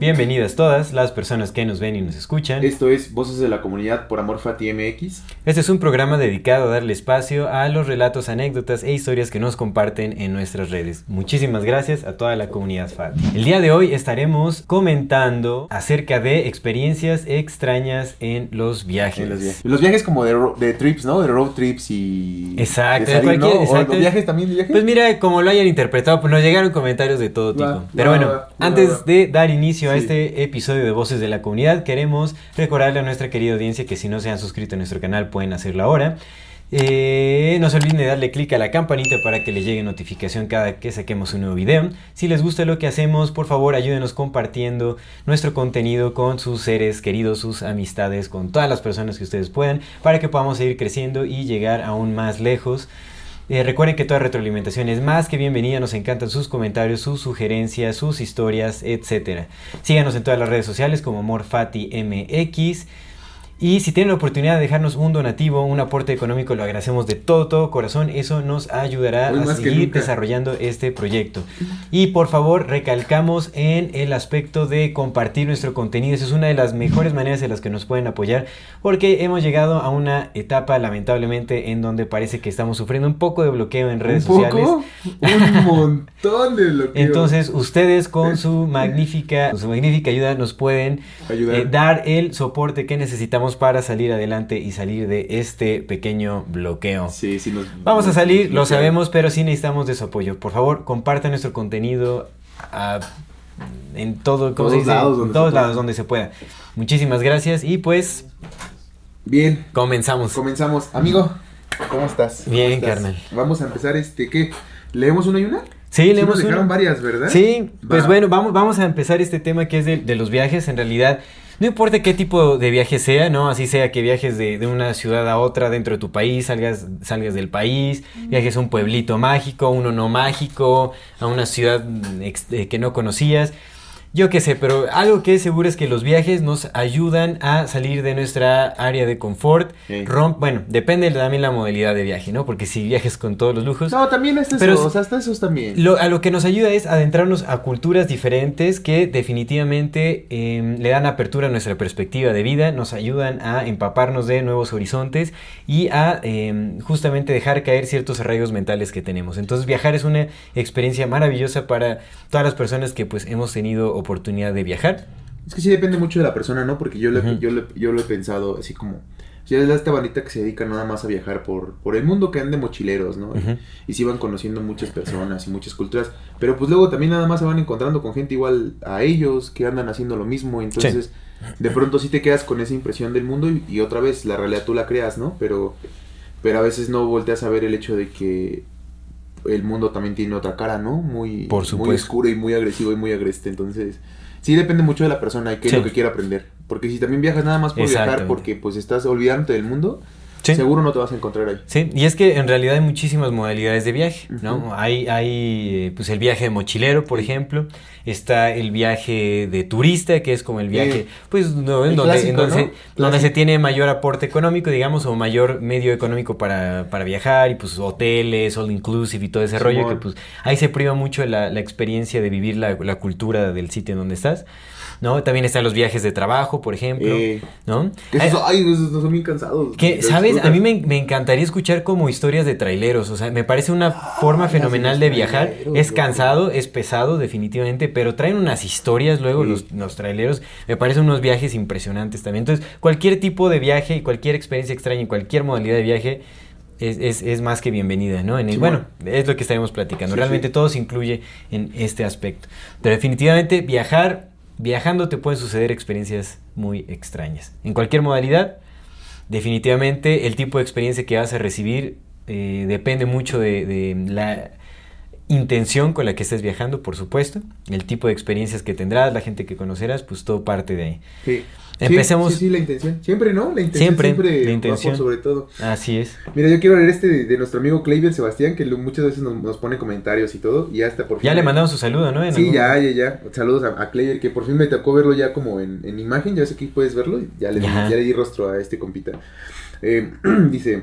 Bienvenidas todas las personas que nos ven y nos escuchan. Esto es Voces de la Comunidad por Amor Fati MX. Este es un programa dedicado a darle espacio a los relatos, anécdotas e historias que nos comparten en nuestras redes. Muchísimas gracias a toda la comunidad Fati. El día de hoy estaremos comentando acerca de experiencias extrañas en los viajes. En los, viajes. los viajes como de, trips, ¿no? De road trips y... Exacto, exacto. viajes también, de viajes. Pues mira, como lo hayan interpretado, pues nos llegaron comentarios de todo tipo. Pero bueno, antes de dar inicio a este episodio de Voces de la Comunidad, queremos recordarle a nuestra querida audiencia que si no se han suscrito a nuestro canal pueden hacerlo ahora. Eh, no se olviden de darle clic a la campanita para que les llegue notificación cada que saquemos un nuevo video. Si les gusta lo que hacemos, por favor ayúdenos compartiendo nuestro contenido con sus seres queridos, sus amistades, con todas las personas que ustedes puedan, para que podamos seguir creciendo y llegar aún más lejos. Eh, recuerden que toda retroalimentación es más que bienvenida, nos encantan sus comentarios, sus sugerencias, sus historias, etc. Síganos en todas las redes sociales como MorFatiMX. Y si tienen la oportunidad de dejarnos un donativo, un aporte económico, lo agradecemos de todo, todo corazón. Eso nos ayudará Hoy a seguir desarrollando este proyecto. Y por favor, recalcamos en el aspecto de compartir nuestro contenido. Esa es una de las mejores maneras en las que nos pueden apoyar, porque hemos llegado a una etapa, lamentablemente, en donde parece que estamos sufriendo un poco de bloqueo en redes ¿Un sociales. poco? Un montón de bloqueo. Entonces, ustedes con su magnífica, su magnífica ayuda nos pueden Ayudar. eh, dar el soporte que necesitamos para salir adelante y salir de este pequeño bloqueo. Sí, sí nos... Vamos a salir, lo sabemos, pero sí necesitamos de su apoyo. Por favor, compartan nuestro contenido ah, en todo, ¿cómo se Todos dice? lados donde todos se pueda. lados donde se pueda. Muchísimas gracias y pues Bien, comenzamos. comenzamos. Amigo, ¿cómo estás? ¿Cómo Bien, estás? carnal. Vamos a empezar este, ¿qué? ¿Leemos una y una? Sí, leemos nos dejaron una. varias, ¿verdad? Sí, pues Va. bueno, vamos, vamos a empezar este tema que es de, de los viajes. En realidad, no importa qué tipo de viaje sea, ¿no? Así sea que viajes de, de una ciudad a otra dentro de tu país, salgas, salgas del país, viajes a un pueblito mágico, uno no mágico, a una ciudad mm, eh, que no conocías. Yo qué sé, pero algo que es seguro es que los viajes nos ayudan a salir de nuestra área de confort. Sí. Romp- bueno, depende también la modalidad de viaje, ¿no? Porque si viajes con todos los lujos, No, también eso, es- o sea, hasta esos también. lo- a lo que nos ayuda es adentrarnos a culturas diferentes que definitivamente eh, le dan apertura a nuestra perspectiva de vida, nos ayudan a empaparnos de nuevos horizontes y a eh, justamente dejar caer ciertos arraigos mentales que tenemos. Entonces viajar es una experiencia maravillosa para todas las personas que pues hemos tenido oportunidad de viajar. Es que sí depende mucho de la persona, ¿no? Porque yo, lo- Ujú. yo, lo- yo lo he pensado así como... Ya es esta bandita que se dedica nada más a viajar por, por el mundo que andan de mochileros, ¿no? Y sí van conociendo muchas personas y muchas culturas. Pero pues luego también nada más se van encontrando con gente igual a ellos que andan haciendo lo mismo. Entonces, de pronto sí te quedas con esa impresión del mundo y, y otra vez la realidad tú la creas, ¿no? Pero, pero a veces no volteas a ver el hecho de que el mundo también tiene otra cara, ¿no? Muy, Por muy oscuro y muy agresivo y muy agreste. Entonces, sí depende mucho de la persona y qué Sí. es lo que quiera aprender. Porque si también viajas nada más por viajar porque pues estás olvidándote del mundo, Sí. seguro no te vas a encontrar ahí. Sí, y es que en realidad hay muchísimas modalidades de viaje, ¿no? Hay, hay eh, pues el viaje de mochilero, por ejemplo, está el viaje de turista, que es como el viaje, pues, no, en donde, en donde, ¿no? se, donde se tiene mayor aporte económico, digamos, o mayor medio económico para, para viajar, y pues hoteles, all inclusive y todo ese rollo, que pues ahí se priva mucho la, la experiencia de vivir la, la cultura del sitio en donde estás, ¿no? También están los viajes de trabajo, por ejemplo, Eh, ¿no? esos, ay, esos son bien cansados. que, ¿sabes? A mí me, me encantaría escuchar como historias de traileros. O sea, me parece una forma las fenomenal de viajar. Es loco. cansado, es pesado, definitivamente. Pero traen unas historias luego Sí. los, los traileros. Me parecen unos viajes impresionantes también. Entonces, cualquier tipo de viaje y cualquier experiencia extraña y cualquier modalidad de viaje. Es, es- es más que bienvenida, ¿no? En el- Sí, bueno, es lo que estaremos platicando. Sí, Realmente sí. todo se incluye en este aspecto. Pero definitivamente viajar, viajando te pueden suceder experiencias muy extrañas. En cualquier modalidad, definitivamente el tipo de experiencia que vas a recibir eh, depende mucho de, de la intención con la que estés viajando, por supuesto, el tipo de experiencias que tendrás, la gente que conocerás, pues todo parte de ahí. Sí. Empecemos. Sí, sí, la intención. Siempre, ¿no? La intención Siempre, siempre, la va intención. por sobre todo. Así es. Mira, yo quiero leer este de, de nuestro amigo Clayber Sebastián, que lo- muchas veces nos, nos pone comentarios y todo, y hasta por fin. Ya le mandamos su saludo, ¿no? En Sí, algún- ya, ya, ya. Saludos a, a que por fin me tocó verlo ya como en, en imagen, ya sé que puedes verlo, y ya le, ya le di rostro a este compita. Eh, dice,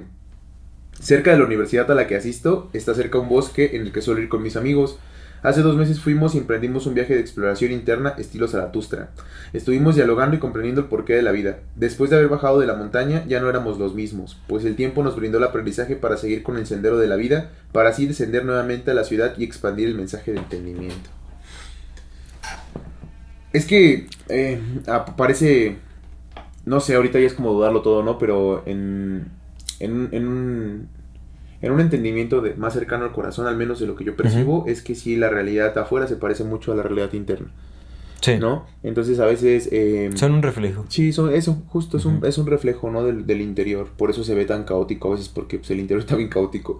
cerca de la universidad a la que asisto, está cerca un bosque en el que suelo ir con mis amigos. Hace dos meses fuimos y emprendimos un viaje de exploración interna estilo Zaratustra. Estuvimos dialogando y comprendiendo el porqué de la vida. Después de haber bajado de la montaña ya no éramos los mismos, pues el tiempo nos brindó el aprendizaje para seguir con el sendero de la vida, para así descender nuevamente a la ciudad y expandir el mensaje de entendimiento. Es que eh, parece, no sé, ahorita ya es como dudarlo todo, ¿no? Pero en, en, un- en un, en un entendimiento de, más cercano al corazón, al menos de lo que yo percibo, es que sí, la realidad afuera se parece mucho a la realidad interna, Sí. ¿no? Entonces a veces... eh, Son un reflejo. Sí, son, eso, justo es un, es un reflejo, ¿no? Del, del interior. Por eso se ve tan caótico a veces, porque pues, el interior está bien caótico.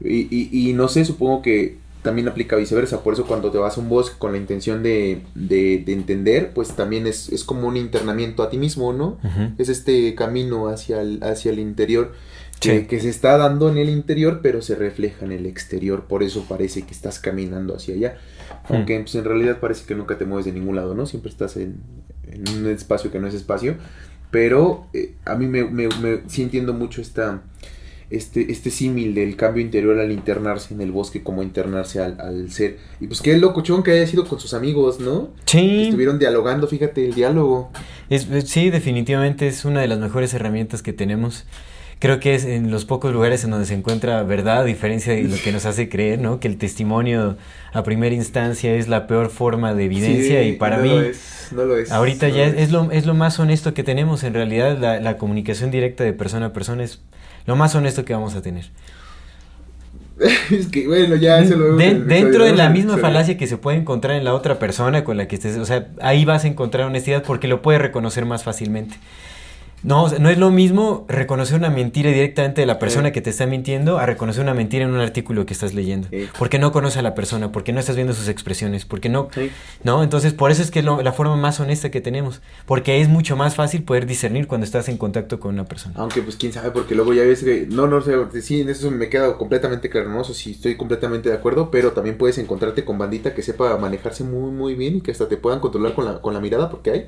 Y, y, y no sé, supongo que también aplica viceversa. Por eso cuando te vas a un bosque con la intención de, de, de entender, pues también es, es como un internamiento a ti mismo, ¿no? Es este camino hacia el, hacia el interior. Que, Sí. que se está dando en el interior, pero se refleja en el exterior. Por eso parece que estás caminando hacia allá. Hmm. Aunque pues, en realidad parece que nunca te mueves de ningún lado, ¿no? Siempre estás en, en un espacio que no es espacio. Pero eh, a mí me, me, me- sí entiendo mucho esta, este, este símil del cambio interior al internarse en el bosque, como internarse al, al ser. Y pues qué locochón que haya sido con sus amigos, ¿no? Sí. estuvieron dialogando, fíjate, el diálogo. Es, es- sí, definitivamente es una de las mejores herramientas que tenemos. Creo que es en los pocos lugares en donde se encuentra verdad, a diferencia de lo que nos hace creer, ¿no? Que el testimonio a primera instancia es la peor forma de evidencia Sí, y para no mí Lo es, no lo es. ahorita no ya lo es, es lo, es lo más honesto que tenemos en realidad, la, la comunicación directa de persona a persona es lo más honesto que vamos a tener. es que bueno, ya eso lo De- dentro de la misma falacia que se puede encontrar en la otra persona con la que estés, o sea, ahí vas a encontrar honestidad porque lo puedes reconocer más fácilmente. No, o sea, no es lo mismo reconocer una mentira directamente de la persona que te está mintiendo a reconocer una mentira en un artículo que estás leyendo. Porque no conoce a la persona, porque no estás viendo sus expresiones, porque no... Sí. ¿No? Entonces, por eso es que es lo- la forma más honesta que tenemos. Porque es mucho más fácil poder discernir cuando estás en contacto con una persona. Aunque pues quién sabe, porque luego ya ves que, no, no sé, sí, en eso me queda completamente claro, ¿no? Sí, estoy completamente de acuerdo, pero también puedes encontrarte con bandita que sepa manejarse muy, muy bien y que hasta te puedan controlar con la, con la mirada, porque hay.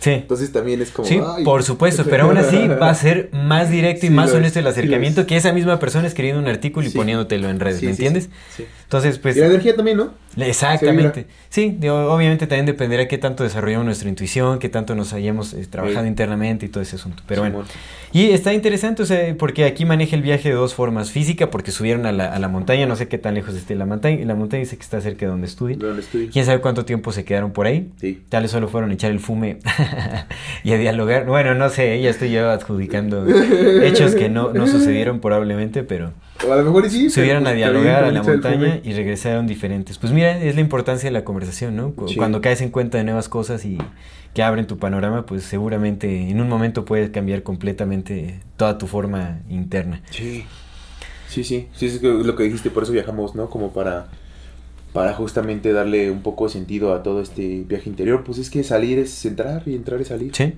Sí. Entonces también es como... Sí, ay. por supuesto, pero aún así va a ser más directo y Sí más honesto el acercamiento que esa misma persona escribiendo un artículo y poniéndotelo en redes, ¿me entiendes? sí. Entonces, pues, Y la energía también, ¿no? exactamente. Sí, digo, obviamente también dependerá qué tanto desarrollamos nuestra intuición, qué tanto nos hayamos eh, trabajado Sí. internamente y todo ese asunto. Pero bueno, y está interesante, o sea, porque aquí maneja el viaje de dos formas. Física, porque subieron a la, a la montaña, no sé qué tan lejos esté la montaña, la montaña dice que está cerca de donde estudian. ¿De dónde estoy? ¿Quién sabe cuánto tiempo se quedaron por ahí? Sí. Tal vez solo fueron a echar el fume y a dialogar. Bueno, no sé, ya estoy yo adjudicando hechos que no, no sucedieron probablemente, pero O a lo mejor sí. subieron a pues, dialogar a la montaña y regresaron diferentes. Pues mira, es la importancia de la conversación, ¿no? Sí. Cuando caes en cuenta de nuevas cosas y que abren tu panorama, pues seguramente en un momento puedes cambiar completamente toda tu forma interna. Sí. Sí, sí. Sí, es lo que dijiste, por eso viajamos, ¿no? Como para para justamente darle un poco de sentido a todo este viaje interior, pues es que salir es entrar y entrar es salir. Sí.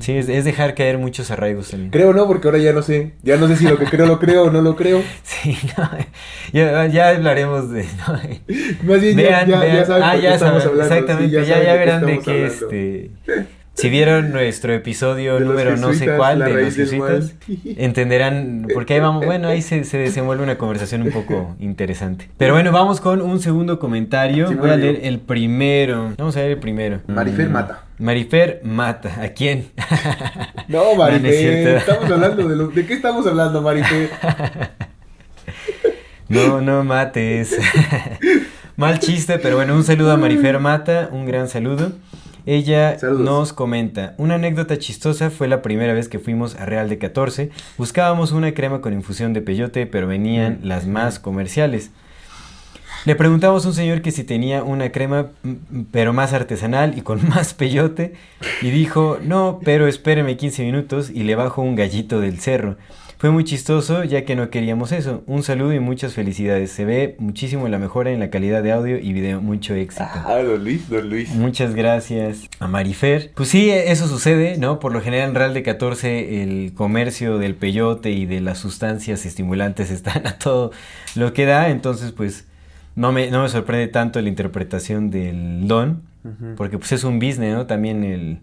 Sí, es, es dejar caer muchos arraigos también. Creo no, porque ahora ya no sé. Ya no sé si lo que creo lo creo o no lo creo. Sí, no, ya, ya hablaremos de... ¿no? Más bien Vean, ya, vean. ya saben ah, ya estamos saben, hablando. exactamente, Sí, ya, ya verán de qué este... Si vieron nuestro episodio De número no sé cuál de los jesuitas, entenderán, porque ahí vamos, bueno, ahí se, se desenvuelve una conversación un poco interesante. Pero bueno, vamos con un segundo comentario. Sí, Voy a leer el primero. Vamos a leer el primero. Marifer Mm, mata. Marifer mata. ¿A quién? No, No, no es Marife, cierto. estamos hablando de lo... ¿De qué estamos hablando, Marife? No, no mates. Mal chiste, pero bueno, un saludo a Marifer Mata, un gran saludo. Ella Saludos. nos comenta, una anécdota chistosa fue la primera vez que fuimos a Real de 14, buscábamos una crema con infusión de peyote, pero venían las más comerciales. Le preguntamos a un señor que si tenía una crema, pero más artesanal y con más peyote, y dijo, no, pero espéreme 15 minutos y le bajo un gallito del cerro. Fue muy chistoso ya que no queríamos eso. Un saludo y muchas felicidades. Se ve muchísimo la mejora en la calidad de audio y video. Mucho éxito. Ah, don Luis, don Luis. Muchas gracias a Marifer. Pues sí, eso sucede, ¿no? Por lo general en Real de 14 el comercio del peyote y de las sustancias estimulantes están a todo lo que da. Entonces pues no me, no me sorprende tanto la interpretación del don. Porque pues es un business, ¿no? También el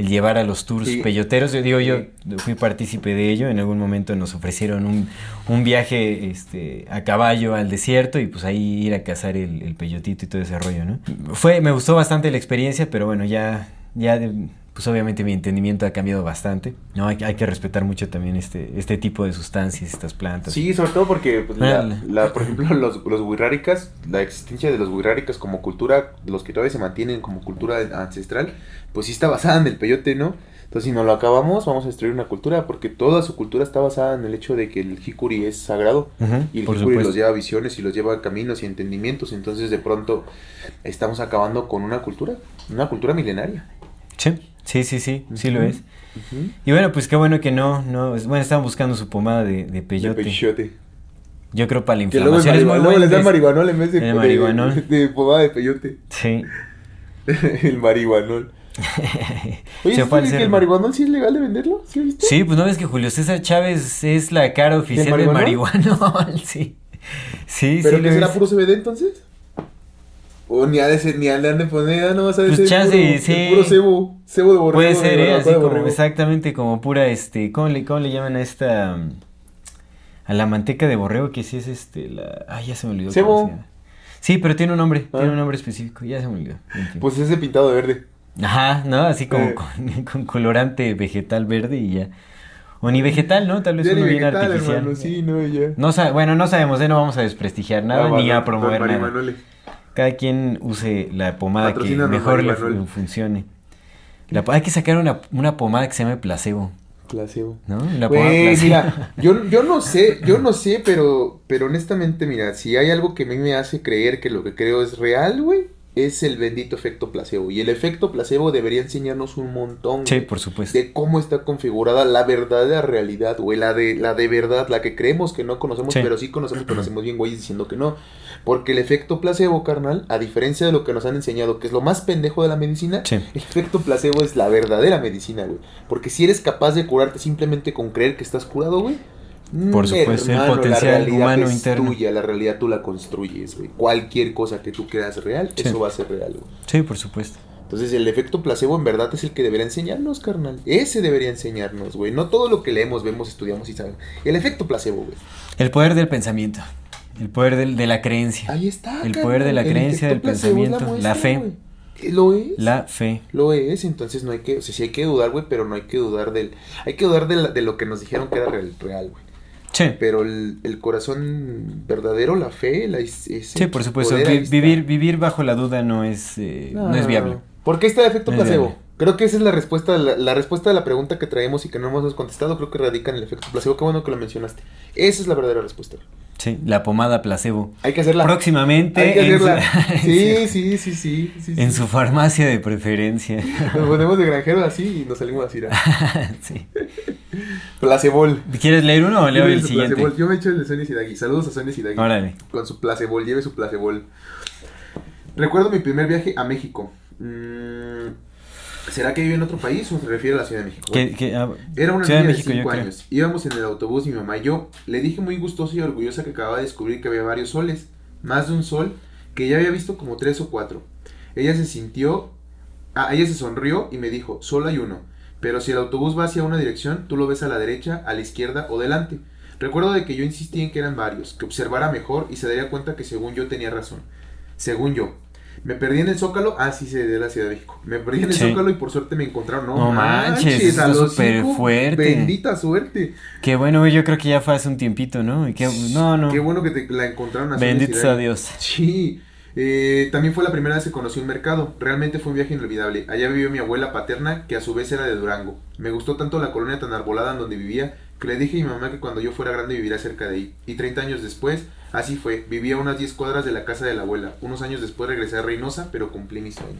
el llevar a los tours peyoteros. Yo digo, yo fui partícipe de ello. En algún momento nos ofrecieron un, un, viaje este, a caballo al desierto y pues ahí ir a cazar el, el, peyotito y todo ese rollo, ¿no? Fue, me gustó bastante la experiencia, pero bueno, ya, ya pues obviamente mi entendimiento ha cambiado bastante. No, hay, hay, que respetar mucho también este, este tipo de sustancias, estas plantas. Sí, sobre todo porque, pues, la, por ejemplo, los, los la existencia de los wixárikas como cultura, los que todavía se mantienen como cultura ancestral, pues sí está basada en el peyote, ¿no? Entonces, si no lo acabamos, vamos a destruir una cultura, porque toda su cultura está basada en el hecho de que el hikuri es sagrado, y el hikuri los lleva a visiones y los lleva a caminos y entendimientos, entonces de pronto estamos acabando con una cultura, una cultura milenaria. Sí. Sí, sí, sí, sí lo es. Y bueno, pues qué bueno que no, no, bueno, estaban buscando su pomada de, de peyote. De peyote. Yo creo para la inflamación es muy Luego les dan marihuanol en vez de, de, de, pomada de peyote. Sí. el marihuanol. Oye, ¿sí que el marihuanol sí es legal de venderlo? ¿Sí viste? Sí, pues no ves que Julio César Chávez es la cara oficial del marihuanol, sí. Sí, ¿Pero sí. ¿Pero que será puro CBD entonces? O ni a de ni a le han de poner, no vas a decir. Pues chance, sí. puro cebo, cebo de borrego. Puede ser, ¿eh? Así como, exactamente como pura, este, ¿cómo le, cómo le llaman a esta, a la manteca de borrego que sí es, este, la, ay, ya se me olvidó. Cebo. Sí, pero tiene un nombre, tiene ah. un nombre específico, ya se me olvidó. Pues ese pintado de verde. Ajá, ¿no? Así como eh. con, con, colorante vegetal verde y ya. O ni vegetal, ¿no? Tal vez uno bien artificial. Hermano, sí, no, ya. No, bueno, no sabemos, ¿eh? No vamos a desprestigiar nada ah, ni a promover nada cada quien use la pomada que mejor le funcione. hay que sacar una, una, pomada que se llame placebo. Placebo. ¿No? La pomada placebo. mira, yo, yo no sé, yo no sé, pero, pero honestamente, mira, si hay algo que a mí me hace creer que lo que creo es real, güey, es el bendito efecto placebo. Y el efecto placebo debería enseñarnos un montón sí, por supuesto. de cómo está configurada la verdadera realidad, güey. La de, la de verdad, la que creemos que no conocemos, pero sí conocemos, conocemos bien, güey, diciendo que no. Porque el efecto placebo, carnal, a diferencia de lo que nos han enseñado, que es lo más pendejo de la medicina, el efecto placebo es la verdadera medicina, güey. Porque si eres capaz de curarte simplemente con creer que estás curado, güey, por supuesto, el potencial humano interno. Tuya, la realidad tú la construyes, güey. Cualquier cosa que tú creas real, eso va a ser real, güey. Sí, por supuesto. Entonces el efecto placebo en verdad es el que debería enseñarnos, carnal. Ese debería enseñarnos, güey. No todo lo que leemos, vemos, estudiamos y sabemos. El efecto placebo, güey. El poder del pensamiento. El poder del, de la creencia. Ahí está. El poder de la creencia, del pensamiento. La, fe. Lo es. La fe. Lo es, entonces no hay que, o sea, sí hay que dudar, güey, pero no hay que dudar del, hay que dudar de, de lo que nos dijeron que era real, real güey. Sí. Pero el, el, corazón verdadero, la fe, la, ese Sí, por supuesto. vivir, vivir bajo la duda no es, eh, no, es viable. ¿Por qué está el efecto placebo? Creo que esa es la respuesta, la, respuesta de la pregunta que traemos y que no hemos contestado, creo que radica en el efecto placebo. Qué bueno que lo mencionaste. Esa es la verdadera respuesta. Sí, la pomada placebo. Hay que hacerla. Próximamente. Hay que hacerla. sí, sí, sí, sí, sí, En su farmacia de preferencia. Nos ponemos de granjero así y nos salimos así. sí. Placebol. ¿Quieres leer uno o leo el siguiente? Placebol. Yo me echo el de Sonia Sidagui. Saludos a Sonia Sidagui. Órale. Con su placebol, lleve su placebol. Recuerdo mi primer viaje a México. Mmm ¿Será que vive en otro país o se refiere a la Ciudad de México? Ah, Era una niña de 5 años. Íbamos en el autobús, mi mamá y yo. Le dije muy gustosa y orgullosa que acababa de descubrir que había varios soles. Más de un sol, que ya había visto como tres o cuatro. Ella se sintió... Ah, ella se sonrió y me dijo, solo hay uno. Pero si el autobús va hacia una dirección, tú lo ves a la derecha, a la izquierda o delante. Recuerdo de que yo insistí en que eran varios, que observara mejor y se daría cuenta que según yo tenía razón. Según yo, me perdí en el Zócalo. Ah, sí, se de la Ciudad de México. Me perdí en el Zócalo y por suerte me encontraron. No, no manches, a súper fuerte. Bendita suerte. Qué bueno, yo creo que ya fue hace un tiempito, ¿no? Y qué, no, no. Qué bueno que te la encontraron así. Bendito sea Dios. Sí. Eh, también fue la primera vez que conocí un mercado. Realmente fue un viaje inolvidable. Allá vivió mi abuela paterna, que a su vez era de Durango. Me gustó tanto la colonia tan arbolada en donde vivía le dije a mi mamá que cuando yo fuera grande viviría cerca de ahí. Y 30 años después, así fue. Vivía a unas 10 cuadras de la casa de la abuela. Unos años después regresé a Reynosa, pero cumplí mi sueño.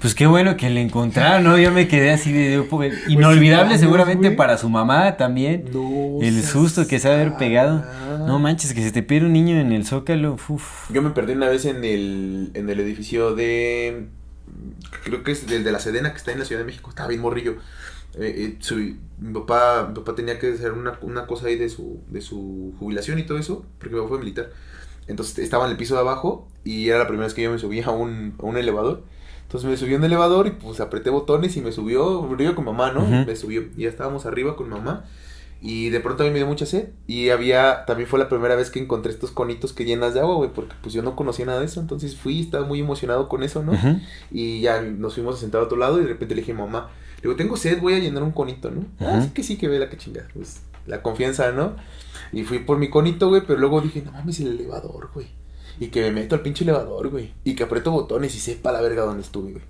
Pues qué bueno que le encontraron, ¿no? Yo me quedé así de... pues, inolvidable años, seguramente güey. para su mamá también. No el susto que se ha de haber pegado. No manches, que se te pierde un niño en el zócalo. Uf. Yo me perdí una vez en el, en el edificio de. Creo que es del de la Sedena que está en la Ciudad de México. Estaba bien morrillo. Eh, eh, su- mi, papá, mi papá tenía que hacer una, una cosa ahí de su, de su jubilación y todo eso. Porque mi papá fue militar. Entonces estaba en el piso de abajo y era la primera vez que yo me subía a un, a un elevador. Entonces me subí a un elevador y pues apreté botones y me subió, yo con mamá, ¿no? Me subió y ya estábamos arriba con mamá. Y de pronto a mí me dio mucha sed. Y había, también fue la primera vez que encontré estos conitos que llenas de agua, güey, porque pues yo no conocía nada de eso. Entonces fui, estaba muy emocionado con eso, ¿no? Y ya nos fuimos a sentar a otro lado y de repente le dije a mamá, digo, tengo sed, voy a llenar un conito, ¿no? Ah, Ujú. sí que sí, que ve la que chingada. Pues la confianza, ¿no? Y fui por mi conito, güey, pero luego dije, no mames, el elevador, güey. Y que me meto al pinche elevador, güey. Y que aprieto botones y sepa la verga dónde estuve, güey.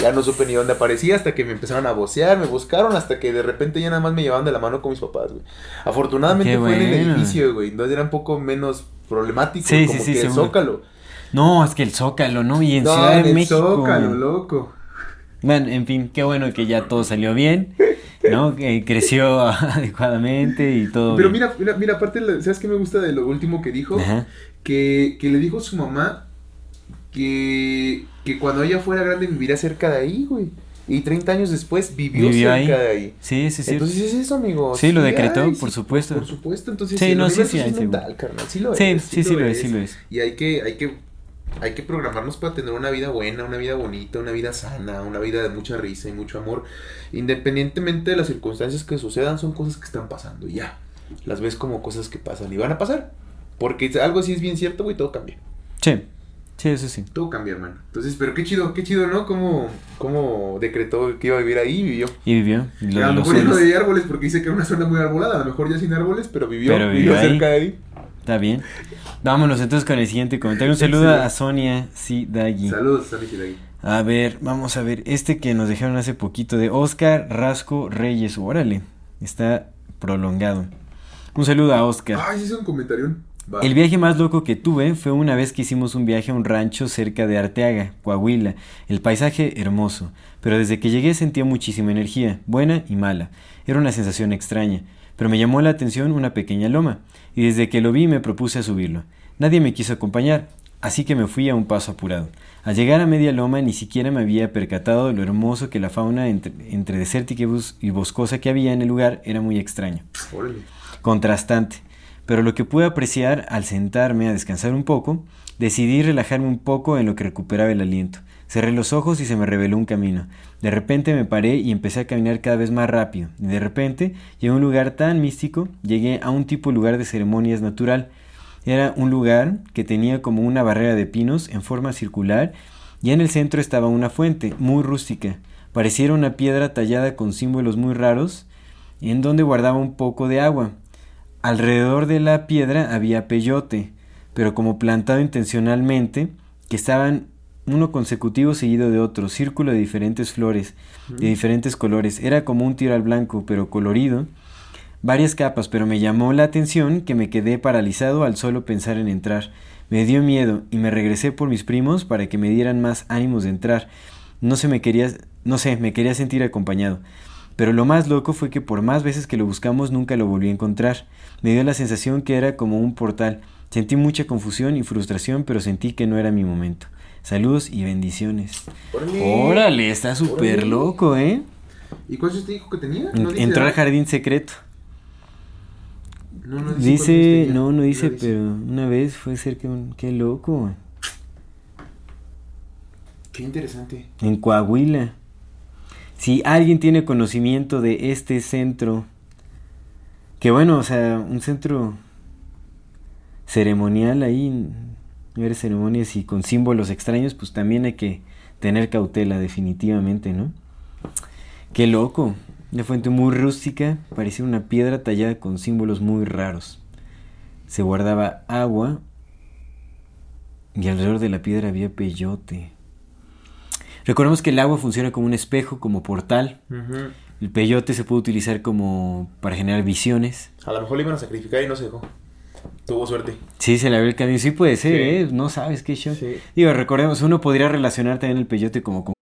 Ya no supe ni dónde aparecía hasta que me empezaron a vocear, me buscaron hasta que de repente ya nada más me llevaban de la mano con mis papás, güey. Afortunadamente Qué fue en el edificio, güey, donde era un poco menos problemático, Sí, como sí, sí, que el. Zócalo. No, es que el zócalo, ¿no? Y en no, Ciudad en de el México. Zócalo, loco. Bueno, en fin, qué bueno que ya todo salió bien, ¿no? Que creció adecuadamente y todo. Pero bien. mira, mira, mira, aparte, ¿sabes qué me gusta de lo último que dijo? Ajá. Que, que le dijo a su mamá que, que cuando ella fuera grande viviría cerca de ahí, güey. Y 30 años después vivió, Vivió cerca ahí. de ahí. Sí, sí, sí. Entonces es eso, amigo. Sí, lo decretó, hay, por sí, supuesto. Por supuesto, entonces Sí, no, sí, sí seguro. mental, carnal. Sí lo Sí, es. sí, sí lo es, sí lo es. Y hay que, hay que, hay que programarnos para tener una vida buena, una vida bonita, una vida sana, una vida de mucha risa y mucho amor. Independientemente de las circunstancias que sucedan, son cosas que están pasando y ya. Las ves como cosas que pasan y van a pasar. Porque algo así es bien cierto, güey, todo cambia. Sí, sí, eso sí. Todo cambia, hermano. Entonces, pero qué chido, qué chido, ¿no? Cómo, cómo decretó que iba a vivir ahí y vivió. Y vivió. y a lo mejor ya no de árboles porque dice que era una zona muy arbolada. A lo mejor ya sin árboles, pero vivió, Pero vivió, vivió cerca de ahí. Está bien. Vámonos entonces con el siguiente comentario. Un saludo a Sonia Sidagi. Saludos, Sally Sidagui. A ver, vamos a ver. Este que nos dejaron hace poquito de Oscar Rasco Reyes. Órale, está prolongado. Un saludo a Oscar. Ay, es un comentario. Va. El viaje más loco que tuve fue una vez que hicimos un viaje a un rancho cerca de Arteaga, Coahuila. El paisaje hermoso, pero desde que llegué sentía muchísima energía, buena y mala. Era una sensación extraña, pero me llamó la atención una pequeña loma, y desde que lo vi me propuse a subirlo. Nadie me quiso acompañar, así que me fui a un paso apurado. Al llegar a media loma ni siquiera me había percatado de lo hermoso que la fauna entre, entre desértica y bos- y boscosa que había en el lugar era muy extraño contrastante, pero lo que pude apreciar al sentarme a descansar un poco, decidí relajarme un poco en lo que recuperaba el aliento. Cerré los ojos y se me reveló un camino. De repente me paré y empecé a caminar cada vez más rápido. Y de repente llegué a un lugar tan místico, llegué a un tipo lugar de ceremonias natural. Era un lugar que tenía como una barrera de pinos en forma circular y en el centro estaba una fuente muy rústica. Pareciera una piedra tallada con símbolos muy raros en donde guardaba un poco de agua. Alrededor de la piedra había peyote, pero como plantado intencionalmente, que estaban uno consecutivo seguido de otro, círculo de diferentes flores, de diferentes colores. Era como un tiro al blanco, pero colorido. Varias capas, pero me llamó la atención que me quedé paralizado al solo pensar en entrar. Me dio miedo y me regresé por mis primos para que me dieran más ánimos de entrar. No se me quería, no sé, me quería sentir acompañado. Pero lo más loco fue que por más veces que lo buscamos nunca lo volví a encontrar. Me dio la sensación que era como un portal. Sentí mucha confusión y frustración, pero sentí que no era mi momento. Saludos y bendiciones. Órale. Órale, está súper loco, ¿eh? ¿Y cuántos te dijo que tenía? ¿No dice Entró al jardín secreto. No, no dice. Dice, tenía. no, no dice, pero una vez fue cerca de un... Qué loco. Qué interesante. En Coahuila. Si alguien tiene conocimiento de este centro, que bueno, o sea, un centro ceremonial ahí, ver ceremonias y con símbolos extraños, pues también hay que tener cautela, definitivamente, ¿no? Qué loco. Una fuente muy rústica, parecía una piedra tallada con símbolos muy raros. Se guardaba agua y alrededor de la piedra había peyote. Recordemos que el agua funciona como un espejo, como portal, El peyote se puede utilizar como para generar visiones. A lo mejor le iban a sacrificar y no se dejó. Tuvo suerte. Sí, se le abrió el camino. Sí puede ser, Sí. ¿eh? No sabes qué show. Sí. Digo, recordemos, uno podría relacionar también el peyote como con...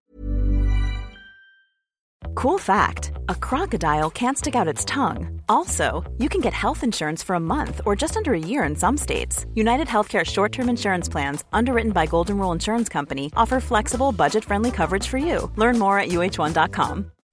Cool fact a crocodile can't stick out its tongue. Also, you can get health insurance for a month or just under a year in some states. United Healthcare short term insurance plans, underwritten by Golden Rule Insurance Company, offer flexible, budget friendly coverage for you. Learn more at uh1.com.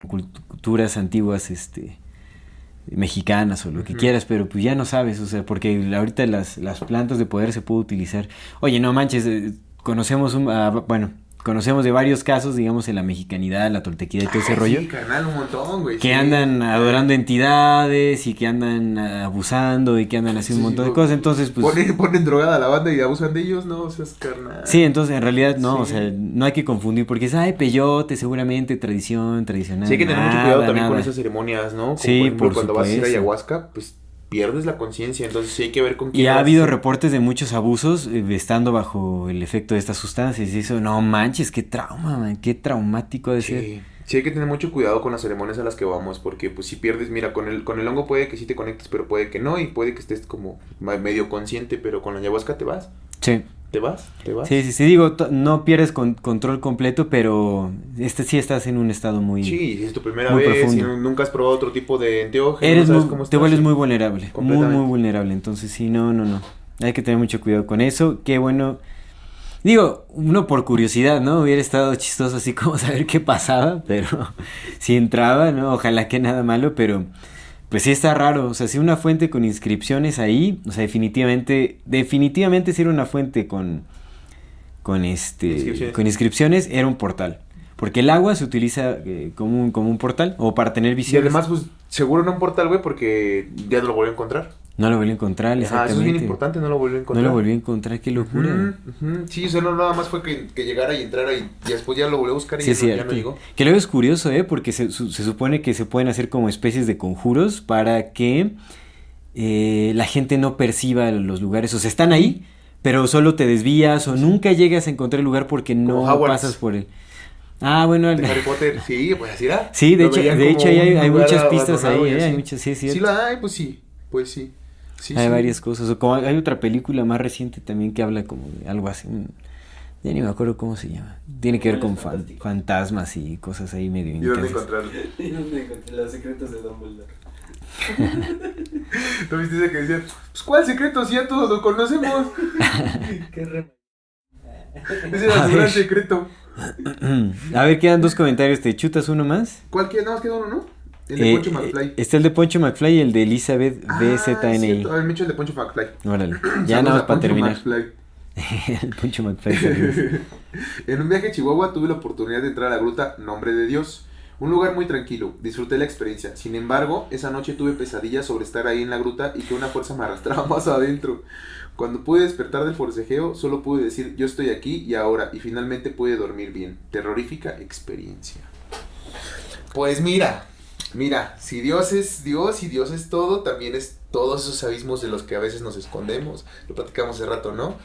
Culturas antiguas, este mexicanas o lo que quieras, pero pues ya no sabes, o sea, porque ahorita las, las plantas de poder se puede utilizar. Oye, no manches, eh, conocemos un, ah, bueno, conocemos de varios casos, digamos, en la mexicanidad, la toltequidad y todo ese Ay, rollo, Sí, carnal, un montón, güey. que sí. andan adorando entidades y que andan abusando y que andan haciendo un Sí, montón de cosas, entonces pues... Ponen, ponen drogada a la banda y abusan de ellos, no, o sea, es carnal. Sí, entonces en realidad no, o sea, no hay que confundir porque es, ay, peyote, seguramente, tradición, tradicional. Sí, hay que tener mucho nada, cuidado también con esas ceremonias, ¿no? Como Sí, por ejemplo, por cuando vas a ir a ayahuasca, pues pierdes la conciencia, entonces sí hay que ver con quién Y ha habido reportes de muchos abusos eh, estando bajo el efecto de estas sustancias. Y eso, no manches, qué trauma, man, qué traumático de ser. Sí, sí hay que tener mucho cuidado con las ceremonias a las que vamos, porque pues si pierdes, mira, con el, con el hongo puede que sí te conectes, pero puede que no, y puede que estés como medio consciente, pero con la ayahuasca te vas, Sí, te vas, te vas. sí, sí, sí, digo, no pierdes con- control completo, pero este sí estás en un estado muy... Sí, es tu primera Muy vez, profundo. y nunca has probado otro tipo de enteógeno, Eres no sabes muy- cómo te vuelves muy vulnerable, muy, muy vulnerable. Entonces, sí, no, no, no. Hay que tener mucho cuidado con eso. Qué bueno. Digo, uno por curiosidad, ¿no? Hubiera estado chistoso así como saber qué pasaba, pero si entraba, ¿no? Ojalá que nada malo, pero pues sí está raro. O sea, si una fuente con inscripciones ahí, o sea, definitivamente, definitivamente si era una fuente con, con este, Inscripciones. con inscripciones, era un portal. Porque el agua se utiliza eh, como, un, como un portal o para tener Y visiones. además, pues, seguro no un portal, güey, porque ya no lo volvió a encontrar. No lo volví a encontrar, Ajá, eso es exactamente. bien importante, no lo volvió a no encontrar. lo volví a encontrar, qué locura. Sí, o sea, no nada más fue que, que llegara y entrara y, después ya lo volvió a buscar y Sí, ya, no, no llegó. Que luego es curioso, ¿eh? Porque se, su- se supone que se pueden hacer como especies de conjuros para que eh, la gente no perciba los lugares. O sea, están ahí, pero solo te desvías o nunca llegas a encontrar el lugar porque no pasas por él. Ah, bueno. De Harry Potter, sí, pues así era. Sí, de Lo hecho, de hecho hay, hay muchas pistas ahí, ¿eh? Hay muchas, sí, es Sí, cierto. la hay, pues sí, pues sí. Sí, hay sí. varias cosas. O como hay otra película más reciente también que habla como de algo así. Ya ni me acuerdo cómo se llama. Tiene que ver con fan- fantasmas y cosas ahí medio ¿Y dónde encontrarlo? ¿Y dónde encontré los secretos de Dumbledore? ¿No viste ese que decía, pues cuál secreto si ya todos lo conocemos? Qué re... Ese era su gran secreto. A ver, quedan dos comentarios. ¿Te chutas uno más? ¿Cuál queda? Nada más queda uno, ¿no? El de Eh, Poncho McFly. eh, Está el de Poncho McFly y el de Elizabeth Ah, BZNI. cierto. A ver, me echo el de Poncho McFly. Órale. Ya nada más para Poncho terminar. McFly. el Poncho McFly. en un viaje a Chihuahua tuve la oportunidad de entrar a la gruta Nombre de Dios. Un lugar muy tranquilo, disfruté la experiencia. Sin embargo, esa noche tuve pesadillas sobre estar ahí en la gruta y que una fuerza me arrastraba más adentro. Cuando pude despertar del forcejeo, solo pude decir yo estoy aquí y ahora y finalmente pude dormir bien. Terrorífica experiencia. Pues mira, mira, si Dios es Dios y Dios es todo, también es todos esos abismos de los que a veces nos escondemos. Lo platicamos hace rato, ¿no?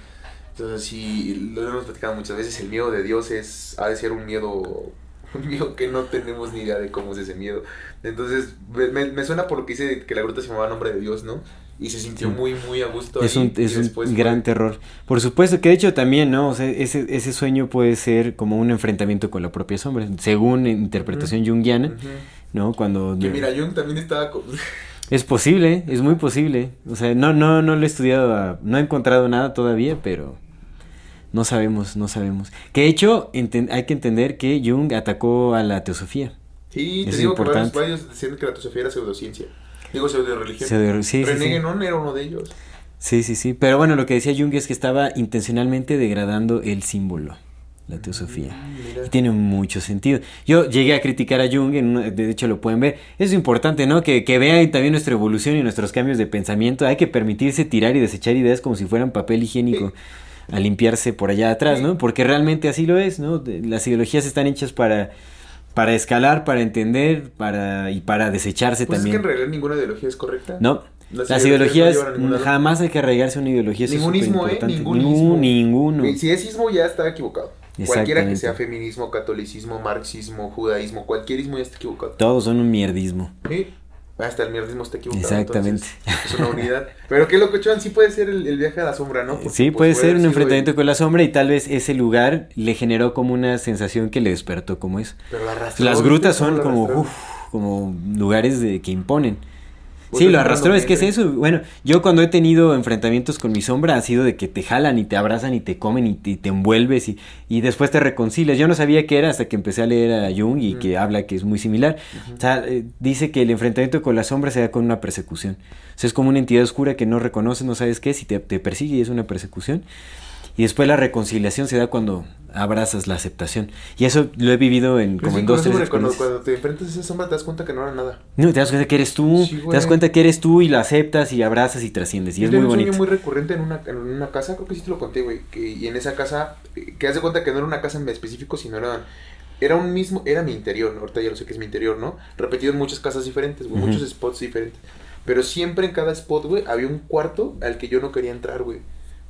Entonces, sí, lo hemos platicado muchas veces, el miedo de Dios es, ha de ser un miedo, un miedo que no tenemos ni idea de cómo es ese miedo. Entonces, me, me- me suena porque dice que la gruta se llamaba Nombre de Dios, ¿no? Y se sintió muy, muy a gusto. Es ahí, un, y es un fue- gran terror. Por supuesto que de hecho también, ¿no? O sea, ese, ese sueño puede ser como un enfrentamiento con la propia sombra, según interpretación junguiana, Ujú. ¿No? Cuando... Que mira, Jung también estaba... con- Es posible, es muy posible. O sea, no, no, no lo he estudiado, a- no he encontrado nada todavía, pero no sabemos, no sabemos. Que de hecho, hay que entender que Jung atacó a la teosofía. Sí, te Es digo que varios, importante. varios decían que la teosofía era pseudociencia. Digo, pseudo-religión. Pseudo- sí, sí, René sí. Guénon era uno de ellos. Sí, sí, sí. Pero bueno, lo que decía Jung es que estaba intencionalmente degradando el símbolo. La teosofía. Y tiene mucho sentido. Yo llegué a criticar a Jung, en una- de hecho lo pueden ver. Es importante, ¿no? Que, que vean también nuestra evolución y nuestros cambios de pensamiento. Hay que permitirse tirar y desechar ideas como si fueran papel higiénico a limpiarse por allá atrás, ¿no? Porque realmente así lo es, ¿no? Las ideologías están hechas para, para escalar, para entender para, y para desecharse Pues es que también. en realidad ninguna ideología es correcta. No, Las las, ideologías ideologías, no jamás hay que arraigarse a una ideología. es Ningún ismo, ¿eh? Ningún Ningún- ismo. ninguno. Si es ismo ya está equivocado. Cualquiera que sea feminismo, catolicismo, marxismo, judaísmo, cualquier ismo ya está equivocado. Todos son un mierdismo. Sí. Hasta el mierdismo está equivocado. Exactamente. entonces, es una unidad. Pero qué loco, sí puede ser el, el viaje a la sombra, ¿no? Porque, Sí, pues, puede ser un enfrentamiento con la sombra y tal vez ese lugar le generó como una sensación que le despertó como eso. Pero la Las grutas ¿viste cómo son como, uf, como lugares de, que imponen. Sí, lo arrastró, es que es eso. Bueno, yo cuando he tenido enfrentamientos con mi sombra ha sido de que te jalan y te abrazan y te comen y te, y te envuelves y, y después te reconcilias. Yo no sabía qué era hasta que empecé a leer a Jung y que habla que es muy similar. O sea, eh, dice que el enfrentamiento con la sombra se da con una persecución. O sea, es como una entidad oscura que no reconoces, no sabes qué es y te, te persigue y es una persecución. Y después la reconciliación se da cuando abrazas la aceptación. Y eso lo he vivido en Pero como sí, en dos, tres cuando, cuando te enfrentas a esa sombra te das cuenta que no era nada. No, te das cuenta que eres tú, Sí, te das cuenta que eres tú y la aceptas y abrazas y trasciendes. Y Yo es muy un bonito. sueño muy recurrente en una, en una casa, creo que sí te lo conté, güey. Que, y en esa casa, que haz de cuenta que no era una casa en específico, sino era, era un mismo, era mi interior, ¿no? ahorita ya lo sé que es mi interior, ¿no? Repetido en muchas casas diferentes, güey, Ujú. muchos spots diferentes. Pero siempre en cada spot, güey, había un cuarto al que yo no quería entrar, güey.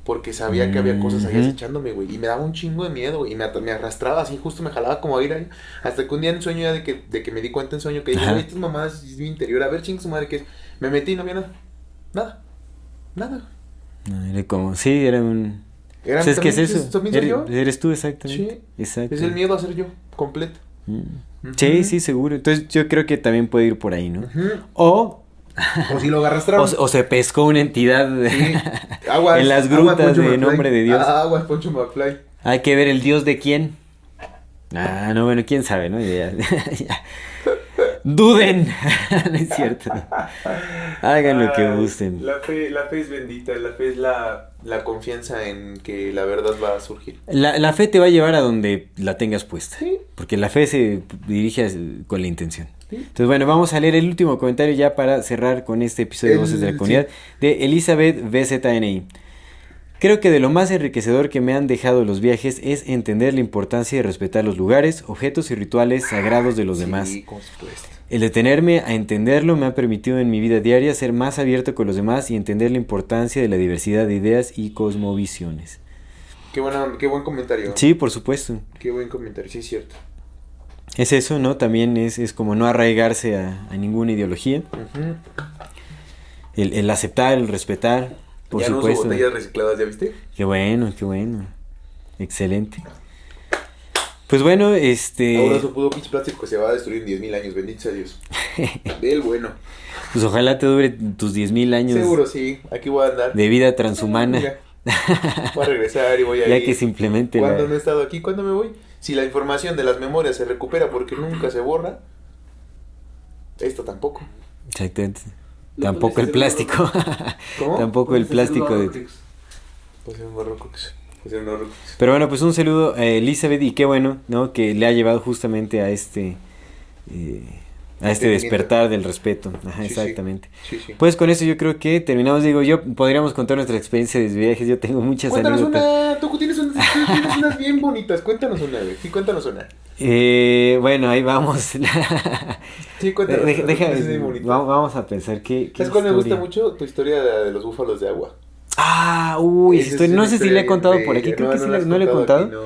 Porque sabía que había cosas ahí acechándome, güey. Y me daba un chingo de miedo, güey. Y me, arrastraba así, justo me jalaba como a ir ahí. Hasta que un día en sueño, ya de que, de que me di cuenta en sueño que dije, güey, estas mamadas es mi interior. A ver, ching su madre, ¿qué es? Me metí y no había nada. Nada. Nada. No, era como, sí, era un... Era es que es eso. también soy Eres, yo. eres tú, exactamente. Sí. Exacto. Es el miedo a ser yo, completo. Mm. Sí, sí, seguro. Entonces yo creo que también puede ir por ahí, ¿no? O, O si lo o, se pescó una entidad Sí. Aguas, en las grutas de nombre de Dios. Ah, aguas, Poncho McFly. Hay que ver el dios de quién. Ah, no, bueno, quién sabe, ¿no? Ya- ya. Duden. no es cierto. Hagan lo que gusten. La fe, la fe es bendita, la fe es la, la confianza en que la verdad va a surgir. La, la fe te va a llevar a donde la tengas puesta. Sí. Porque la fe se dirige con la intención. Entonces, bueno, vamos a leer el último comentario ya para cerrar con este episodio de Voces de la. Comunidad de Elizabeth BZNI. Creo que de lo más enriquecedor que me han dejado los viajes es entender la importancia de respetar los lugares, objetos y rituales sagrados de los demás. Sí, supuesto. El detenerme a entenderlo me ha permitido en mi vida diaria ser más abierto con los demás y entender la importancia de la diversidad de ideas y cosmovisiones. Qué, buena, qué buen comentario. Sí, por supuesto. Qué buen comentario, sí es cierto. Es eso, ¿no? También es, es como no arraigarse a, a ninguna ideología. El, el aceptar, el respetar, por ya supuesto. no botellas recicladas, ¿ya viste? Qué bueno, qué bueno. Excelente. Pues bueno, este... Ahora su pudo pinche plástico que se va a destruir en 10.000 años, bendito sea Dios. Del bueno. Pues ojalá te dure tus 10.000 años Seguro sí, aquí voy a andar. de vida transhumana. Voy a regresar y voy a ya ir. que simplemente... ¿Cuándo la- no he estado aquí? ¿Cuándo me voy? Si la información de las memorias se recupera porque nunca se borra, esto tampoco. Exactamente. Tampoco el plástico. ¿Cómo? Tampoco el plástico de... Pues. Pues. Pero bueno, pues un saludo a Elizabeth y qué bueno, ¿no? Que le ha llevado justamente a este... eh, a este despertar del respeto. Ajá, Sí, sí. exactamente. Sí, sí. Pues con eso yo creo que terminamos. Digo, yo podríamos contar nuestra experiencia de viajes. Yo tengo muchas Cuéntanos anécdotas. una, tú tienes, unas bien bonitas, cuéntanos una, güey. Sí, cuéntanos una. Eh, bueno, ahí vamos. Sí, cuéntanos. Una, deja- es vamos, a pensar qué. qué ¿Sabes cuál me gusta mucho? Tu historia de, de los búfalos de agua. Ah, uy, esa Esa es historia- no sé si le he contado por aquí. Creo que sí, no le he contado. aquí, no.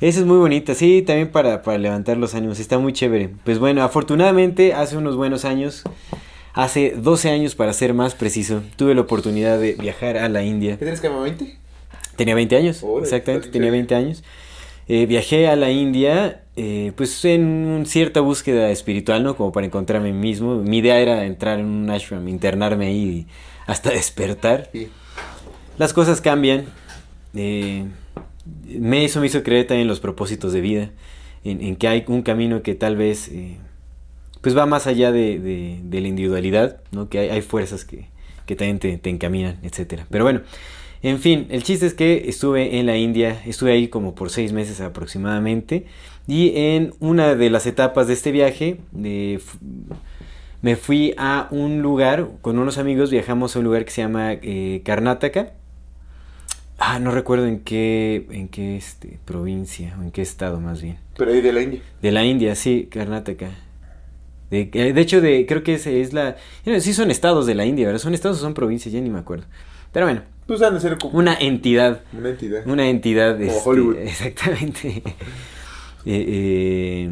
Esa es muy bonita, sí, también para, para levantar los ánimos, está muy chévere. Pues bueno, afortunadamente hace unos buenos años, hace 12 años para ser más preciso, tuve la oportunidad de viajar a la India. ¿Qué tienes que 20? Tenía 20 años, exactamente, tenía bien 20 años. Eh, viajé a la India, eh, pues en cierta búsqueda espiritual, ¿no? Como para encontrarme a mí mismo. Mi idea era entrar en un ashram, internarme ahí hasta despertar. Sí. Las cosas cambian. eh, me, eso me hizo creer también en los propósitos de vida. En, en que hay un camino que tal vez eh, pues va más allá de, de- de la individualidad, ¿no? Que hay, hay fuerzas que, que también te, te encaminan, etcétera. Pero bueno, En fin, el chiste es que estuve en la India, estuve ahí como por seis meses aproximadamente. Y en una de las etapas de este viaje, me fui a un lugar, con unos amigos viajamos a un lugar que se llama eh, Karnataka. Ah, no recuerdo en qué, en qué este, provincia o en qué estado más bien. Pero ahí de la India. De la India, sí, Karnataka. De, eh, de hecho, de, creo que es, es la... Sí son estados de la India, ¿verdad? ¿Son estados o son provincias? Ya ni me acuerdo. Pero bueno. Pues ser como... Una entidad. Una entidad. Una entidad. Como este, Hollywood. Exactamente. Eh, eh,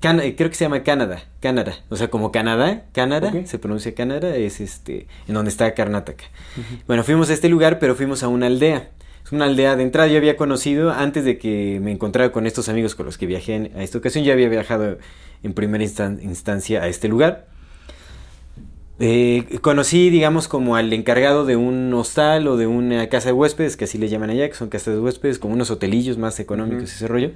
Can- creo que se llama Canadá, Canadá, o sea, como Canadá, Canadá, se pronuncia Canadá, es este, en donde está Karnataka. Bueno, fuimos a este lugar, pero fuimos a una aldea. Es una aldea de entrada, yo había conocido, antes de que me encontrara con estos amigos con los que viajé en- a esta ocasión, ya había viajado en primera instan- instancia a este lugar. Eh, conocí, digamos, como al encargado de un hostal o de una casa de huéspedes, que así le llaman allá, que son casas de huéspedes, como unos hotelillos más económicos, Ujú. ese rollo.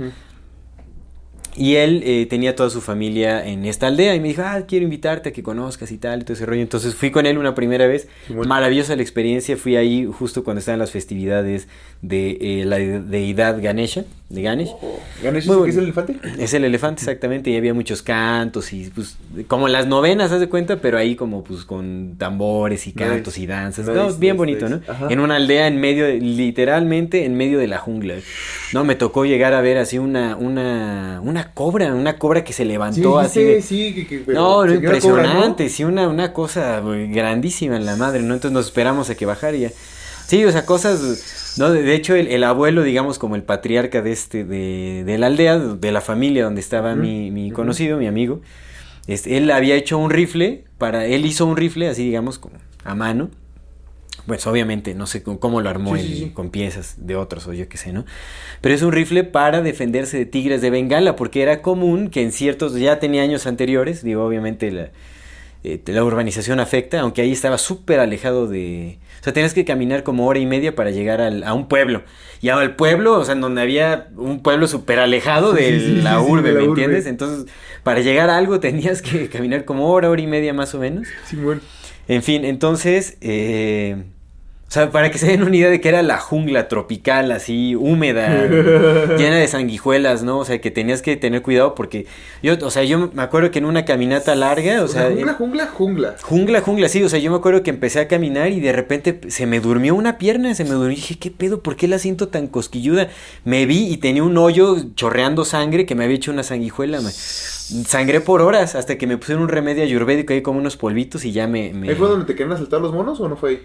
Y él eh, tenía toda su familia en esta aldea y me dijo, ah, quiero invitarte a que conozcas y tal, y todo ese rollo. Entonces fui con él una primera vez. Bueno. Maravillosa la experiencia. Fui ahí justo cuando estaban las festividades de eh, la de- deidad Ganesha, de Ganesh. ¿Ganesh es el elefante? Es el elefante, exactamente, y había muchos cantos y pues como las novenas, haz de cuenta, pero ahí como pues con tambores y cantos Nice. y danzas. Nice, no, bien nice, bonito. ¿no? Ajá. En una aldea en medio, de- literalmente en medio de la jungla. No, me tocó llegar a ver así una, una, una cobra, una cobra que se levantó sí, así sí, de... sí, que, que- pero No, no, señora cobra, ¿no? impresionante, sí, una, una cosa grandísima en la madre, ¿no? Entonces nos esperamos a que bajara y ya. Sí, o sea, cosas, no, de, hecho el, el abuelo, digamos, como el patriarca de este, de, de la aldea, de la familia donde estaba mi, mi conocido, mi amigo, este, él había hecho un rifle, para, él hizo un rifle así, digamos, como a mano, pues obviamente, no sé cómo, lo armó Sí, él, sí, sí. con piezas de otros o yo qué sé, ¿no? Pero es un rifle para defenderse de tigres de Bengala, porque era común que en ciertos, ya tenía años anteriores, digo, obviamente la, eh, la urbanización afecta, aunque ahí estaba súper alejado de... O sea, tenías que caminar como hora y media para llegar al- a un pueblo. Y al pueblo, o sea, en donde había un pueblo súper alejado de sí, la urbe, de la ¿me entiendes? Entonces, para llegar a algo tenías que caminar como hora, hora y media más o menos. Sí, bueno. En fin, entonces, eh, sea, para que se den una idea de que era la jungla tropical, así, húmeda, llena de sanguijuelas, ¿no? O sea, que tenías que tener cuidado porque yo, o sea, yo me acuerdo que en una caminata larga, o sea, jungla, jungla, jungla. jungla, jungla, sí, o sea, yo me acuerdo que empecé a caminar y de repente se me durmió una pierna, se me durmió, y dije, ¿qué pedo? ¿Por qué la siento tan cosquilluda? Me vi y tenía un hoyo chorreando sangre que me había hecho una sanguijuela, me- sangré por horas hasta que me pusieron un remedio ayurvédico ahí como unos polvitos y ya me... me- ¿Ahí fue donde te querían asaltar los monos o no fue ahí?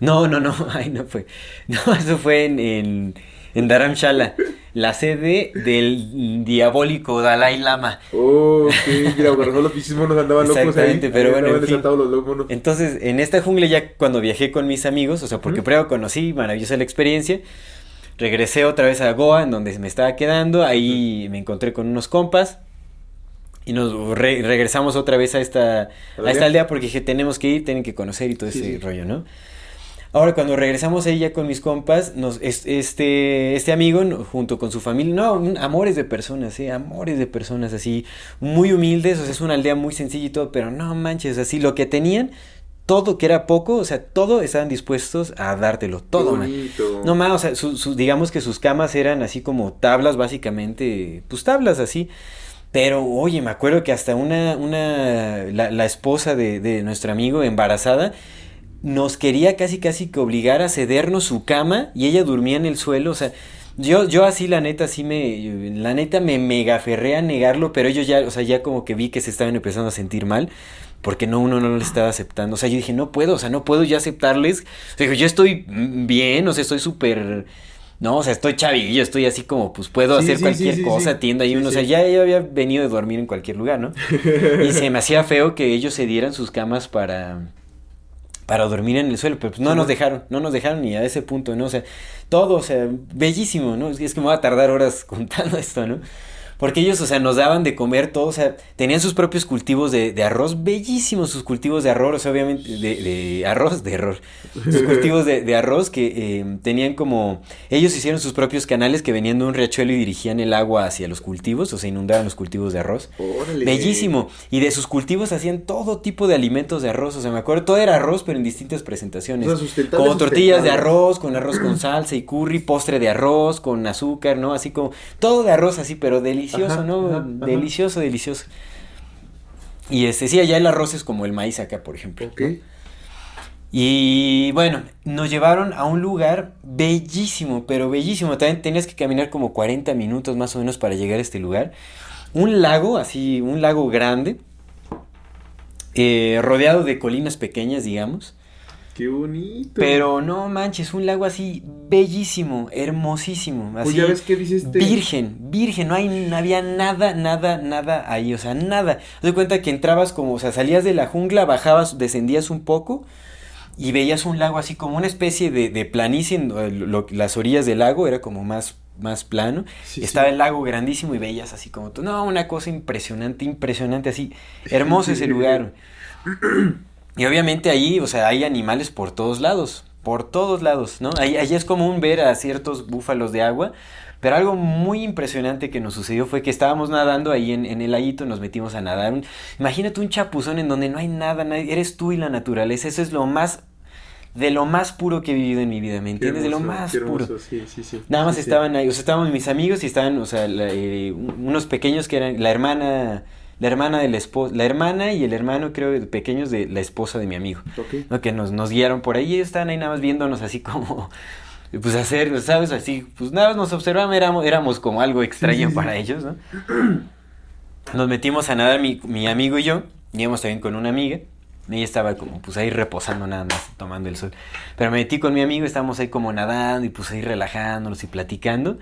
No, no, no, ahí no fue. No, eso fue en, en, en Dharamshala, la sede del diabólico Dalai Lama. Oh, ok, mira, cuando los pinches monos andaban locos ahí. Exactamente, pero ahí bueno, Andaban en fin. desatados los locos monos. Entonces, en esta jungla ya cuando viajé con mis amigos, o sea, porque Ujú. primero conocí, maravillosa la experiencia, regresé otra vez a Goa, en donde me estaba quedando, ahí me encontré con unos compas y nos re- regresamos otra vez a esta, a aldea? esta aldea porque dije, tenemos que ir, tienen que conocer y todo Sí, ese sí. rollo, ¿no? Ahora, cuando regresamos ahí ya con mis compas, nos, es- este, este amigo, junto con su familia, no, amores de personas, ¿eh? Amores de personas así, muy humildes, o sea, es una aldea muy sencilla y todo, pero no manches, así, lo que tenían, todo que era poco, o sea, todo estaban dispuestos a dártelo, todo, man. No más, o sea, su- su- digamos que sus camas eran así como tablas, básicamente, pues tablas así. Pero, oye, me acuerdo que hasta una, una, la, la esposa de, de nuestro amigo embarazada nos quería casi casi que obligar a cedernos su cama y ella dormía en el suelo, o sea, yo, yo así la neta, sí me, la neta me mega aferré a negarlo, pero ellos ya, o sea, ya como que vi que se estaban empezando a sentir mal, porque no, uno no le estaba aceptando, o sea, yo dije, no puedo, o sea, no puedo ya aceptarles, o sea, yo estoy bien, o sea, estoy súper... No, o sea, estoy chavillo, estoy así como, pues puedo Sí, hacer sí, cualquier sí, cosa, tienda y uno, o sea, ya yo había venido de dormir en cualquier lugar, ¿no? Y se me hacía feo que ellos se dieran sus camas para para dormir en el suelo, pero pues no nos ¿no? dejaron, no nos dejaron ni a ese punto, ¿no? O sea, todo, o sea, bellísimo, ¿no? Es que me va a tardar horas contando esto, ¿no? Porque ellos, o sea, nos daban de comer todo, o sea, tenían sus propios cultivos de, de arroz, bellísimos sus cultivos de arroz, o sea, obviamente, de, de arroz, de error. Sus cultivos de, de arroz que eh, tenían como, ellos hicieron sus propios canales que venían de un riachuelo y dirigían el agua hacia los cultivos, o sea, inundaban los cultivos de arroz. Órale. Bellísimo. Y de sus cultivos hacían todo tipo de alimentos de arroz, o sea, me acuerdo, todo era arroz, pero en distintas presentaciones. O sea, como tortillas de arroz, con arroz con salsa y curry, postre de arroz, con azúcar, ¿no? Así como, todo de arroz así, pero delicioso, Ajá, ¿no? ajá. Delicioso, delicioso. Y este, sí, allá el arroz es como el maíz acá, por ejemplo. Ok. ¿no? Y bueno, nos llevaron a un lugar bellísimo, pero bellísimo. También tenías que caminar como 40 minutos más o menos para llegar a este lugar. Un lago, así, un lago grande, eh, rodeado de colinas pequeñas, digamos. Qué bonito. Pero no manches, un lago así bellísimo, hermosísimo. Pues Así, ya ves que dice este. Virgen, virgen, no, hay, no había nada, nada, nada ahí, o sea, nada. Te das cuenta que entrabas como, o sea, salías de la jungla, bajabas, descendías un poco y veías un lago así como una especie de, de planicie, en lo- lo- las orillas del lago era como más, más plano. Sí, Estaba sí. el lago grandísimo y veías así como, tú- no, una cosa impresionante, impresionante, así, hermoso ese lugar. Y obviamente ahí, o sea, hay animales por todos lados, por todos lados, ¿no? Ahí, ahí es común ver a ciertos búfalos de agua, pero algo muy impresionante que nos sucedió fue que estábamos nadando ahí en, en el laguito, nos metimos a nadar. Un- imagínate un chapuzón en donde no hay nada, nadie- eres tú y la naturaleza, eso es lo más, de lo más puro que he vivido en mi vida, ¿me entiendes? de lo más hermoso, puro. Sí, sí, sí. Nada más estaban ahí, o sea, estaban mis amigos y estaban, o sea, la- eh, un- unos pequeños que eran la hermana, la hermana de la esposa, la hermana y el hermano, creo, pequeños de la esposa de mi amigo, Ok. ¿no? Que nos, nos guiaron por ahí estaban ahí nada más viéndonos así como, pues hacer, ¿sabes? Así, pues nada más nos observaban, éramos, éramos como algo extraño para ellos, ¿no? Nos metimos a nadar mi, mi amigo y yo, íbamos también con una amiga. Ella estaba como pues ahí reposando nada más, tomando el sol. Pero me metí con mi amigo, estábamos ahí como nadando y pues ahí relajándonos y platicando.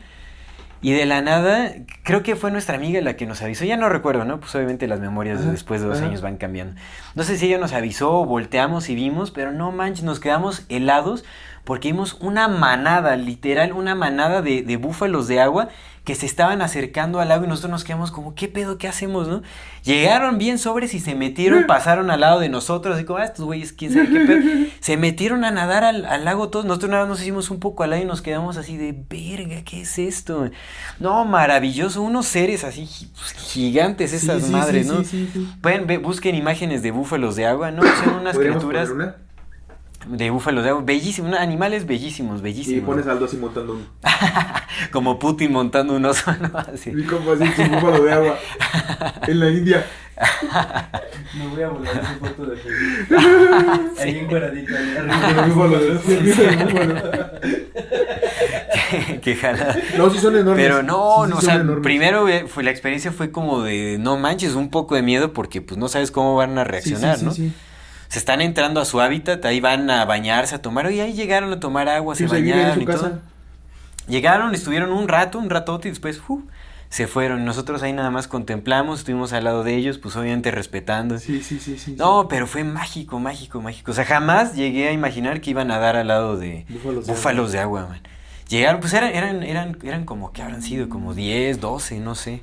Y de la nada, creo que fue nuestra amiga la que nos avisó. Ya no recuerdo, ¿no? Pues obviamente las memorias de después de dos años van cambiando. No sé si ella nos avisó, volteamos y vimos, pero no manches, nos quedamos helados porque vimos una manada, literal, una manada de, de búfalos de agua que se estaban acercando al lago y nosotros nos quedamos como, ¿qué pedo? ¿Qué hacemos, no? Llegaron bien sobres y se metieron, pasaron al lado de nosotros, así como, ah, estos güeyes, quién sabe qué pedo. Se metieron a nadar al, al lago todos, nosotros nada más nos hicimos un poco al lado y nos quedamos así de, verga, ¿qué es esto? No, maravilloso, unos seres así pues, gigantes esas Sí, sí, madres, sí, ¿no? sí, sí, sí. Pueden ver, busquen imágenes de búfalos de agua, ¿no? Son unas ¿Podríamos criaturas poner una? De búfalos de agua, bellísimos, animales bellísimos, Y bellísimos. pones a Aldo así montando un. Como Putin montando un oso, ¿no? Así. Mi compa así, su búfalo de agua. En la India. Me voy a volar esa foto de Facebook. Ahí encueradito, ahí arriba. búfalo de que jala. No, sí son enormes. Pero no, Sí, sí no, o sea, enormes. primero eh, fue la experiencia fue como de no manches, un poco de miedo porque pues no sabes cómo van a Sí, sí, reaccionar, sí, ¿no? sí. Se están entrando a su hábitat, ahí van a bañarse, a tomar, y ahí llegaron a tomar agua, Sí, se bañaron y todo. Llegaron, estuvieron un rato, un ratote y después se fueron. Nosotros ahí nada más contemplamos, estuvimos al lado de ellos, pues obviamente respetando. Sí, sí, sí, sí. No, pero fue mágico, mágico, mágico. O sea, jamás llegué a imaginar que iban a dar al lado de Búfalos de búfalos de agua, man. Llegaron, pues eran, eran, eran, eran como, ¿qué habrán sido? Como 10, 12, no sé.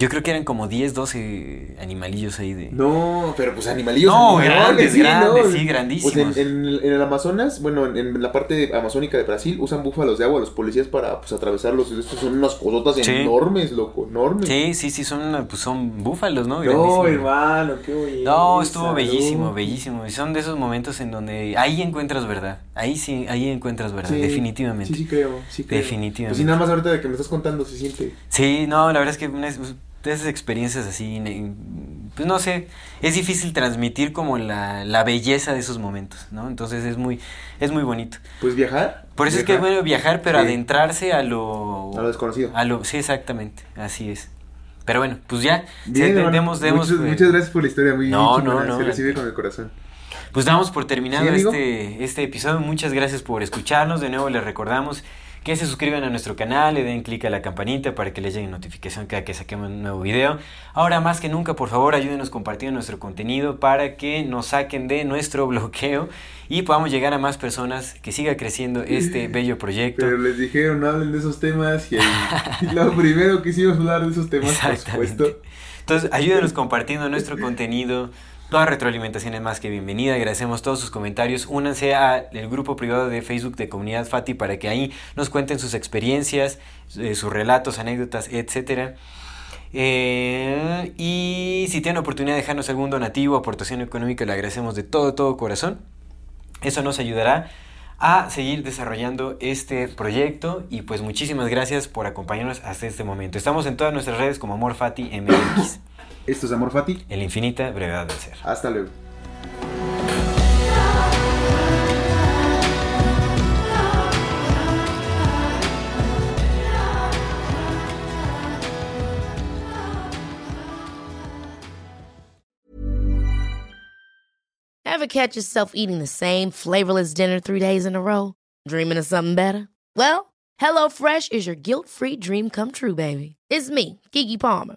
Yo creo que eran como 10, 12 animalillos ahí de... No, pero pues animalillos. No, grandes, grandes, ¿no? sí, grandísimos. Pues en, en- en el Amazonas, bueno, en, en la parte amazónica de Brasil, usan búfalos de agua los policías para pues atravesarlos. Estos son unas cosotas Sí. enormes, loco, enormes. Sí, sí, sí, son, pues son búfalos, ¿no? No, hermano, qué bonito. No, estuvo bellísimo, bellísimo. Y son de esos momentos en donde ahí encuentras verdad. Ahí sí, ahí encuentras verdad, definitivamente. Sí, sí creo, sí creo. Definitivamente. Pues sí, nada más ahorita de que me estás contando se siente. Sí, no, la verdad es que esas experiencias así, pues no sé, es difícil transmitir como la, la belleza de esos momentos, ¿no? Entonces es muy, es muy bonito. Pues viajar. Por eso es que es bueno viajar, pero Sí. adentrarse a lo... A lo desconocido. A lo, sí, exactamente, así es. Pero bueno, pues ya, Bien, hermano. demos, muchas, eh, muchas gracias por la historia, muy No, no, no, Se recibe aquí. con el corazón. Pues damos por terminado Sí, este, este episodio. Muchas gracias por escucharnos. De nuevo les recordamos que se suscriban a nuestro canal, le den clic a la campanita para que les llegue notificación cada que saquemos un nuevo video. Ahora más que nunca, por favor, ayúdenos compartiendo nuestro contenido para que nos saquen de nuestro bloqueo y podamos llegar a más personas, que siga creciendo este bello proyecto. Pero les dijeron, no hablen de esos temas y, lo primero que hicimos hablar de esos temas, por supuesto. Entonces, ayúdenos compartiendo nuestro contenido. Toda retroalimentación es más que bienvenida. Agradecemos todos sus comentarios. Únanse al grupo privado de Facebook de Comunidad Fati para que ahí nos cuenten sus experiencias, eh, sus relatos, anécdotas, etc. Eh, y si tienen oportunidad de dejarnos algún donativo, aportación económica, le agradecemos de todo, todo corazón. Eso nos ayudará a seguir desarrollando este proyecto y pues muchísimas gracias por acompañarnos hasta este momento. Estamos en todas nuestras redes como Amor Fati MX. Esto es Amor Fati. El infinita brevedad del ser. Hasta luego. Ever catch yourself eating the same flavorless dinner three days in a row? Dreaming of something better? Well, HelloFresh is your guilt-free dream come true, baby. It's me, Kiki Palmer.